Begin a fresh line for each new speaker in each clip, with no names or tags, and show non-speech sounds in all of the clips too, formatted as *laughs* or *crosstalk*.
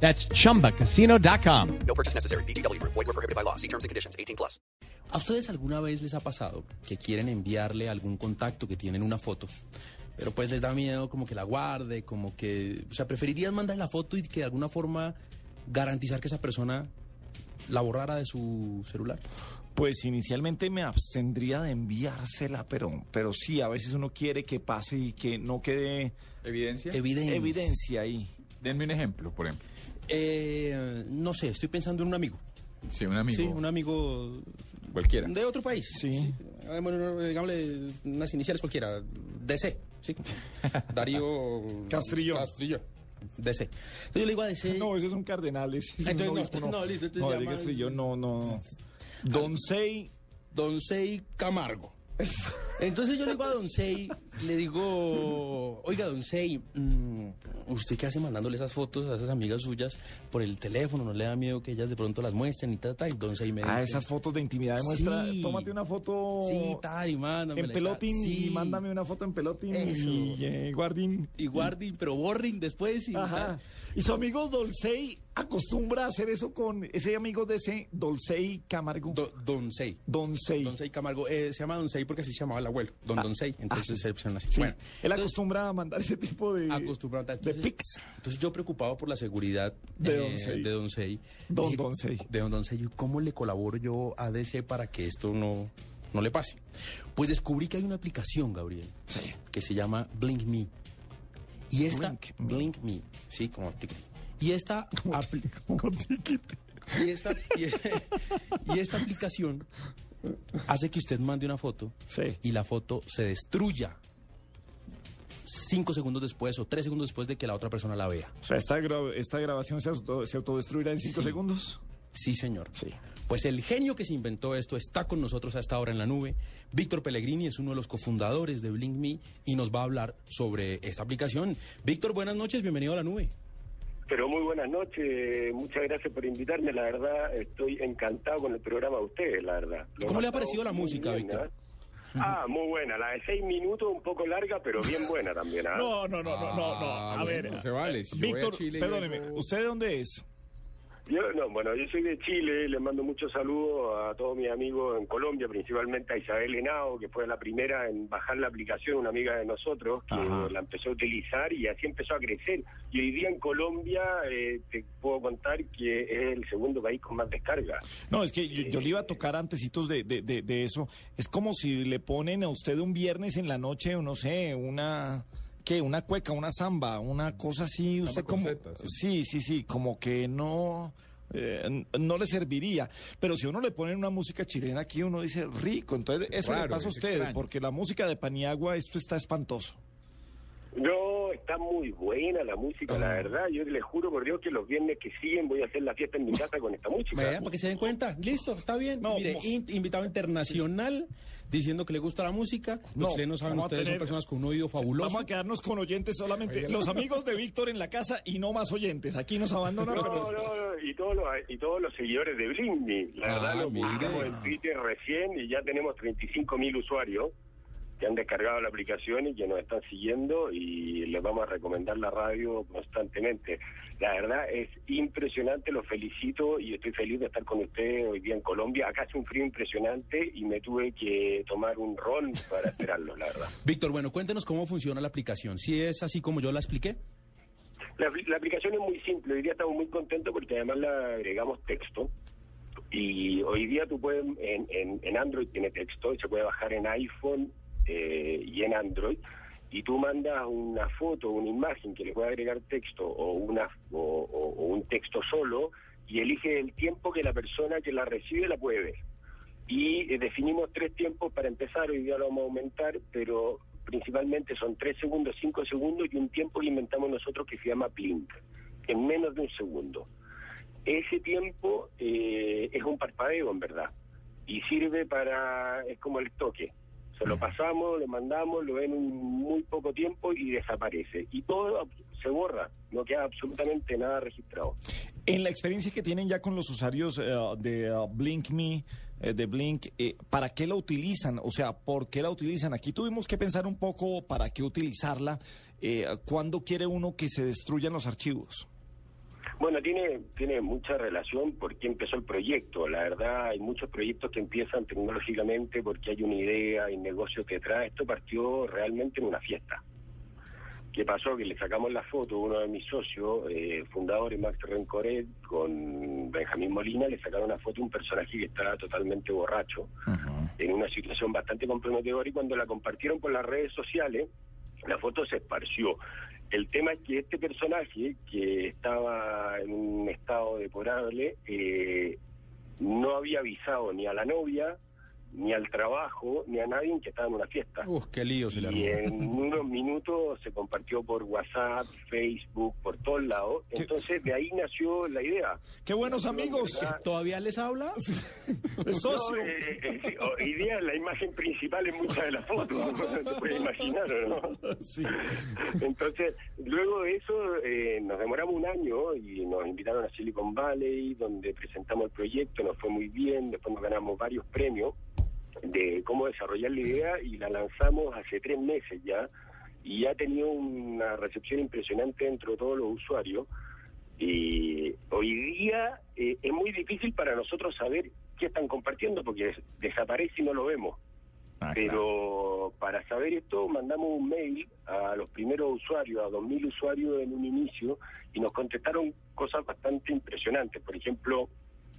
That's chumbacasino.com.
No purchase necessary. BGW. Void were prohibited by law. See terms and conditions. 18 plus.
¿A ustedes alguna vez les ha pasado que quieren enviarle a algún contacto que tienen una foto, pero pues les da miedo como que la guarde, como que, o sea, preferirían mandar la foto y que de alguna forma garantizar que esa persona la borrara de su celular?
Pues inicialmente me abstendría de enviársela, pero, pero sí, a veces uno quiere que pase y que no quede
¿Evidencia?
Evidencia.
evidencia ahí.
Denme un ejemplo, por ejemplo.
Eh, no sé, estoy pensando en un amigo.
Sí, un amigo.
Sí, un amigo
Cualquiera.
de otro país.
Sí.
Eh, Bueno, digámosle unas iniciales cualquiera. DC, sí. *laughs* Darío
Castrillón.
Castrillo. DC. Entonces yo le digo a DC. *laughs*
No, esos son cardenales. ese es un
Entonces, no, no, listo, entonces
No, Darío
llama-
Castillo, no, no. Don Sei.
Don Sei Camargo. *laughs* Entonces yo le digo a Don Sei, le digo, oiga, Don Sei, mm, ¿usted qué hace mandándole esas fotos a esas amigas suyas por el teléfono? ¿No le da miedo que ellas de pronto las muestren y tal, tal? Y Don Sei me dice,
Ah, esas fotos de intimidad demuestra.
Sí.
Tómate una foto.
sí, tal, y mándamela
En pelotín
tal".
y
Sí.
mándame una foto en pelotín
Eso.
y eh, guardín.
Y guarding, pero borring después y
Ajá.
tal.
Y su amigo Dolcey acostumbra a hacer eso con ese amigo de ese Dolcey Camargo.
Do- Don Sei.
Don.
Don Sei Camargo. Eh, se llama Don Sei porque así se llamaba el abuelo. Don Don Sei. Entonces se pusieron así.
Sí.
Bueno,
Él acostumbra a mandar ese tipo de.
acostumbrado.
de
Entonces,
pics.
entonces yo preocupado por la seguridad
De
eh,
Don Sei.
de Don Sei.
Don
dije,
Don Sei.
De Don Don Sei. yo, ¿Cómo le colaboro yo a DC para que esto no, no le pase? Pues descubrí que hay una aplicación, Gabriel, que se llama Blink Me. Y esta,
Blink Me.
Blink Me, sí, como. Y esta,
Como
y esta, y- *laughs* y esta aplicación hace que usted mande una foto
Sí.
y la foto se destruya cinco segundos después o tres segundos después de que la otra persona la vea.
O sea, esta, gra- esta grabación se, auto- se autodestruirá en cinco
Sí.
segundos.
Sí, señor.
Sí.
Pues el genio que se inventó esto está con nosotros a esta hora en la nube. Víctor Pellegrini es uno de los cofundadores de Blink Me y nos va a hablar sobre esta aplicación. Víctor, buenas noches, bienvenido a la nube.
Pero muy buenas noches, muchas gracias por invitarme, la verdad estoy encantado con el programa de ustedes, la verdad. Lo
¿Cómo le ha parecido la música,
bien,
Víctor?
¿eh? Ah, muy buena, la de seis minutos, un poco larga, pero bien buena también. ¿ah?
No, no, no, no, no, no.
Ah,
A
bueno,
ver.
no se vale. Si yo voy a
Víctor,
Chile
perdóneme.
luego-
¿Usted de dónde es?
Yo, no, bueno, yo soy de Chile, le mando muchos saludos a todos mis amigos en Colombia, principalmente a Isabel Henao, que fue la primera en bajar la aplicación, una amiga de nosotros, que
Ajá.
la empezó a utilizar y así empezó a crecer. Y hoy día en Colombia eh, te puedo contar que es el segundo país con más descargas.
No, es que yo, yo le iba a tocar antecitos de, de, de, de eso. Es como si le ponen a usted un viernes en la noche, o no sé, una... ¿Qué? Una cueca, una samba, una cosa así, usted como...
Sí.
sí, sí, sí, como que no... eh, no le serviría, pero si uno le pone una música chilena aquí, uno dice rico, entonces eso le pasa a usted, porque la música de Paniagua, esto está espantoso.
No, está muy buena la música, la verdad. Yo le juro por Dios que los viernes que siguen voy a hacer la fiesta en mi casa con esta música.
Vea, para que se den cuenta. Listo, está bien.
No,
Mire, in- invitado internacional diciendo que le gusta la música. Los
No,
chilenos saben
vamos a
ustedes son personas con un oído fabuloso.
Vamos a quedarnos con oyentes solamente. Los amigos de Víctor en la casa y no más oyentes. Aquí nos abandonan,
No,
pero...
no, no, y todos los, y todos los seguidores de Blindy. La
Ah,
verdad lo publicamos en Twitter recién y ya tenemos 35 mil usuarios que han descargado la aplicación y que nos están siguiendo y les vamos a recomendar la radio constantemente. La verdad es impresionante, los felicito y estoy feliz de estar con ustedes hoy día en Colombia. Acá hace un frío impresionante y me tuve que tomar un ron para esperarlo, la verdad. *laughs*
Víctor, bueno, cuéntenos cómo funciona la aplicación. Si es así como yo la expliqué.
La, la aplicación es muy simple, hoy día estamos muy contentos porque además le agregamos texto y hoy día tú puedes, en, en, en Android tiene texto y se puede bajar en iPhone eh, y en Android y tú mandas una foto, una imagen que le puede agregar texto o, una, o, un texto solo y eliges el tiempo que la persona que la recibe la puede ver. Y eh, definimos tres tiempos para empezar, hoy día lo vamos a aumentar, pero principalmente son tres segundos, cinco segundos y un tiempo que inventamos nosotros que se llama blink, en menos de un segundo. Ese tiempo eh, es un parpadeo, en verdad. y sirve para, es como el toque. Se lo pasamos, lo mandamos, lo ven en muy poco tiempo y desaparece. Y todo se borra, no queda absolutamente nada registrado.
En la experiencia que tienen ya con los usuarios eh, de uh, Blink Me, eh, de Blink, eh, ¿para qué la utilizan? O sea, ¿por qué la utilizan? Aquí tuvimos que pensar un poco para qué utilizarla. Eh, ¿Cuándo quiere uno que se destruyan los archivos?
Bueno, tiene, tiene mucha relación porque empezó el proyecto. La verdad, hay muchos proyectos que empiezan tecnológicamente porque hay una idea, hay negocios detrás. Esto partió realmente en una fiesta. ¿Qué pasó? Que le sacamos la foto a uno de mis socios, eh, fundadores, Max Rencoret, con Benjamín Molina, le sacaron una foto a un personaje que estaba totalmente borracho, en una situación bastante comprometedora, y cuando la compartieron por las redes sociales, la foto se esparció. El tema es que este personaje, que estaba en un estado deplorable, eh, no había avisado ni a la novia, ni al trabajo, ni a nadie que estaba en una fiesta.
Uf, qué lío se le
Y en unos minutos se compartió por WhatsApp, Facebook, por todos lados. Entonces de ahí nació la idea.
¡Qué buenos amigos!
¿verdad?
¿Todavía les habla?
Socio.
No, eh, eh, hoy día la imagen principal en muchas de las fotos, *laughs* te puedes imaginar, ¿o ¿no?
Sí.
Entonces, luego de eso eh, nos demoramos un año y nos invitaron a Silicon Valley, donde presentamos el proyecto, nos fue muy bien, después nos ganamos varios premios de cómo desarrollar la idea y la lanzamos hace tres meses ya y ha tenido una recepción impresionante dentro de todos los usuarios. Y hoy día eh, es muy difícil para nosotros saber qué están compartiendo porque des- desaparece y no lo vemos.
Ah, claro.
Pero para saber esto mandamos un mail a los primeros usuarios, a 2.000 usuarios en un inicio, y nos contestaron cosas bastante impresionantes. Por ejemplo,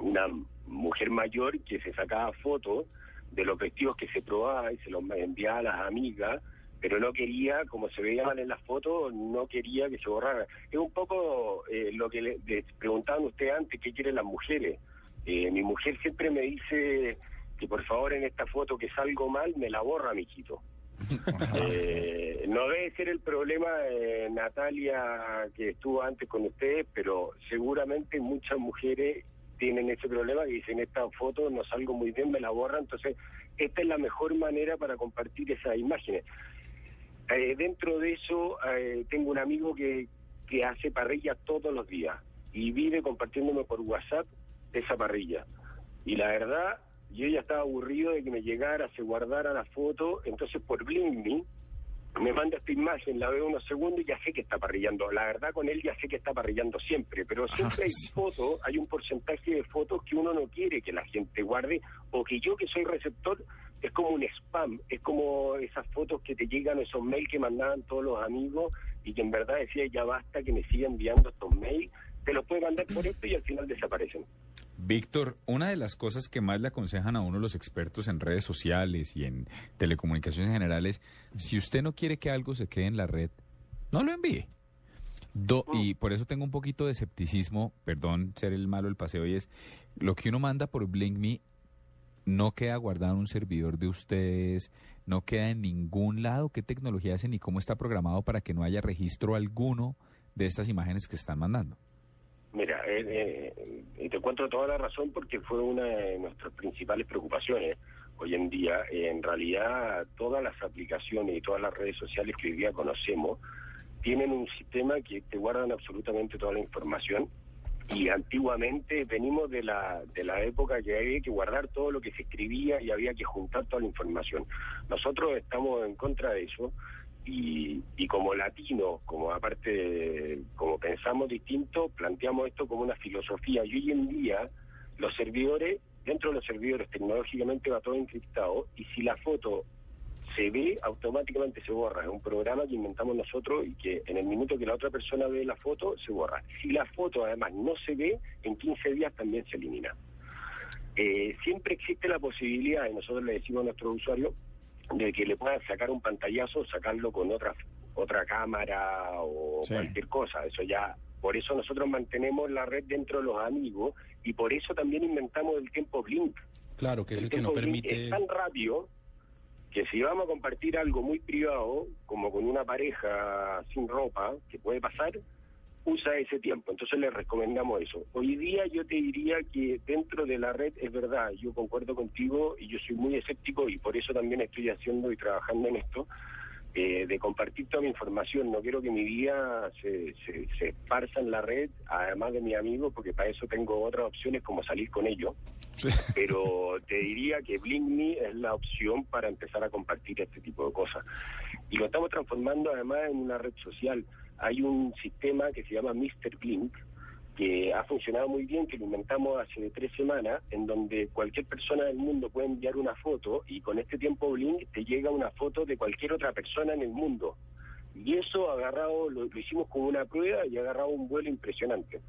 una mujer mayor que se sacaba fotos de los vestidos que se probaba y se los enviaba a las amigas, pero no quería, como se veía mal en las fotos, no quería que se borrara. Es un poco eh, lo que le, le preguntaban ustedes antes, ¿qué quieren las mujeres? Eh, mi mujer siempre me dice que por favor en esta foto que salgo mal, me la borra, mijito. *laughs* Eh, no debe ser el problema de Natalia que estuvo antes con ustedes, pero seguramente muchas mujeres tienen ese problema y dicen esta foto no salgo muy bien, me la borra, entonces esta es la mejor manera para compartir esas imágenes. Eh, dentro de eso eh, tengo un amigo que, que hace parrilla todos los días y vive compartiéndome por WhatsApp esa parrilla. Y la verdad, yo ya estaba aburrido de que me llegara, se guardara la foto, entonces por Blink me manda esta imagen, la veo unos segundos y ya sé que está parrillando. La verdad con él ya sé que está parrillando siempre, pero siempre hay fotos, hay un porcentaje de fotos que uno no quiere que la gente guarde o que yo que soy receptor es como un spam, es como esas fotos que te llegan, esos mails que mandaban todos los amigos y que en verdad decía ya basta que me siga enviando estos mails, te los puede mandar por esto y al final desaparecen.
Víctor, una de las cosas que más le aconsejan a uno los expertos en redes sociales y en telecomunicaciones en general es, si usted no quiere que algo se quede en la red, no lo envíe. Do- y por eso tengo un poquito de escepticismo, perdón ser el malo del paseo, y es lo que uno manda por BlinkMe no queda guardado en un servidor de ustedes, no queda en ningún lado. ¿Qué tecnología hacen y cómo está programado para que no haya registro alguno de estas imágenes que están mandando?
Mira, eh, eh, te encuentro toda la razón porque fue una de nuestras principales preocupaciones hoy en día. En realidad, todas las aplicaciones y todas las redes sociales que hoy día conocemos tienen un sistema que te guardan absolutamente toda la información. Y antiguamente venimos de la, de la época que había que guardar todo lo que se escribía y había que juntar toda la información. Nosotros estamos en contra de eso y, como latinos, como aparte, como pensamos distinto, planteamos esto como una filosofía. Y hoy en día los servidores, dentro de los servidores tecnológicamente va todo encriptado y si la foto se ve, automáticamente se borra. Es un programa que inventamos nosotros y que en el minuto que la otra persona ve la foto, se borra. Si la foto además no se ve, en 15 días también se elimina. Eh, siempre existe la posibilidad, y nosotros le decimos a nuestros usuarios, de que le puedan sacar un pantallazo, sacarlo con otra otra cámara o
Sí.
cualquier cosa. Eso ya, por eso nosotros mantenemos la red dentro de los amigos y por eso también inventamos el tiempo Blink.
Claro, que es el que no
tiempo Blink
permite...
Es tan rápido que si vamos a compartir algo muy privado, como con una pareja sin ropa, que puede pasar, usa ese tiempo. Entonces le recomendamos eso. Hoy día yo te diría que dentro de la red es verdad, yo concuerdo contigo y yo soy muy escéptico y por eso también estoy haciendo y trabajando en esto, eh, de compartir toda mi información. No quiero que mi vida se, se, se esparza en la red, además de mi amigo, porque para eso tengo otras opciones como salir con ellos. *laughs* Pero te diría que BlinkMe es la opción para empezar a compartir este tipo de cosas. Y lo estamos transformando además en una red social. Hay un sistema que se llama Mr. Blink, que ha funcionado muy bien, que lo inventamos hace tres semanas, en donde cualquier persona del mundo puede enviar una foto y con este tiempo Blink te llega una foto de cualquier otra persona en el mundo. Y eso agarrado, lo, hicimos como una prueba y ha agarrado un vuelo impresionante.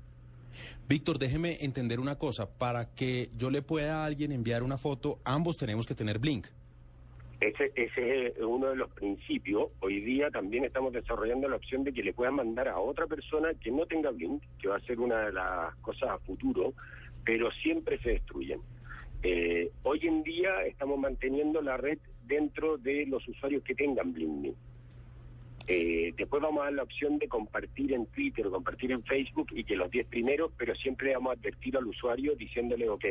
Víctor, déjeme entender una cosa. Para que yo le pueda a alguien enviar una foto, ambos tenemos que tener Blink.
Ese, ese es uno de los principios. Hoy día también estamos desarrollando la opción de que le puedan mandar a otra persona que no tenga Blink, que va a ser una de las cosas a futuro, pero siempre se destruyen. Eh, hoy en día estamos manteniendo la red dentro de los usuarios que tengan Blink. Eh, después vamos a dar la opción de compartir en Twitter compartir en Facebook y que los 10 primeros, pero siempre vamos a advertir al usuario diciéndole, ok,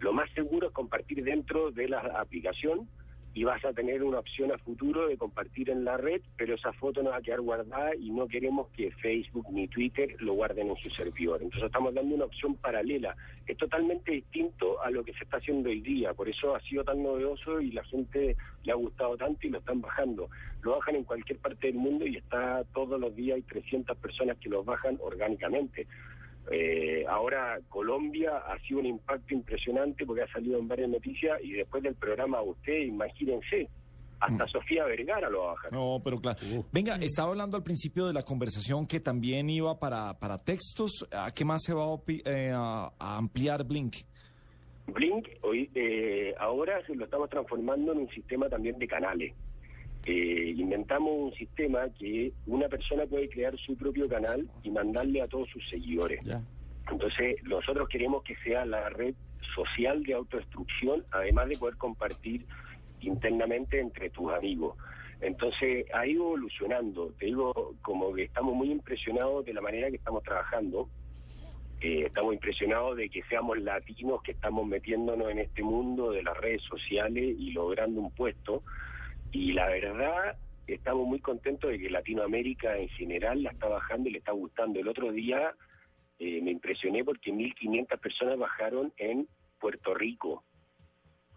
lo más seguro es compartir dentro de la aplicación y vas a tener una opción a futuro de compartir en la red, pero esa foto no va a quedar guardada y no queremos que Facebook ni Twitter lo guarden en su servidor. Entonces estamos dando una opción paralela. Es totalmente distinto a lo que se está haciendo hoy día, por eso ha sido tan novedoso y la gente le ha gustado tanto y lo están bajando. Lo bajan en cualquier parte del mundo y está todos los días, hay 300 personas que lo bajan orgánicamente. Eh, ahora Colombia ha sido un impacto impresionante porque ha salido en varias noticias y después del programa usted, imagínense, hasta Sofía Vergara lo baja.
No, pero claro. Venga, estaba hablando al principio de la conversación que también iba para, para textos. ¿A qué más se va a, eh, a- a ampliar Blink?
Blink hoy eh, ahora se lo estamos transformando en un sistema también de canales. Eh, inventamos un sistema que una persona puede crear su propio canal y mandarle a todos sus seguidores. Entonces, nosotros queremos que sea la red social de autodestrucción, además de poder compartir internamente entre tus amigos. Entonces, ha ido evolucionando. Te digo, como que estamos muy impresionados de la manera que estamos trabajando. Eh, estamos impresionados de que seamos latinos que estamos metiéndonos en este mundo de las redes sociales y logrando un puesto. Y la verdad, estamos muy contentos de que Latinoamérica en general la está bajando y le está gustando. El otro día eh, me impresioné porque 1.500 personas bajaron en Puerto Rico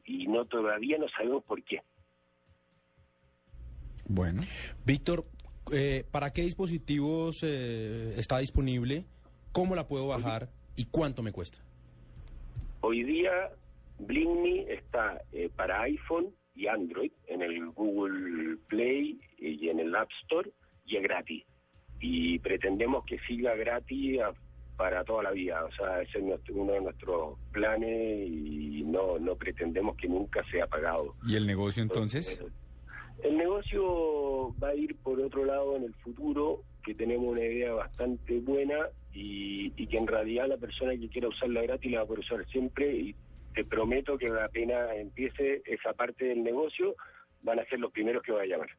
y no todavía no sabemos por qué.
Bueno.
Víctor, eh, ¿para qué dispositivos eh, está disponible? ¿Cómo la puedo bajar? ¿Y cuánto me cuesta?
Hoy día BlinkMe está eh, para iPhone y Android en el Google Play y en el App Store y es gratis. Y pretendemos que siga gratis a- para toda la vida. O sea, ese es nuestro- uno de nuestros planes y no, no pretendemos que nunca sea pagado.
¿Y el negocio entonces?
El negocio va a ir por otro lado en el futuro, que tenemos una idea bastante buena y, y que en realidad la persona que quiera usarla gratis la va a poder usar siempre y te prometo que apenas empiece esa parte del negocio van a ser los primeros que va a llamar.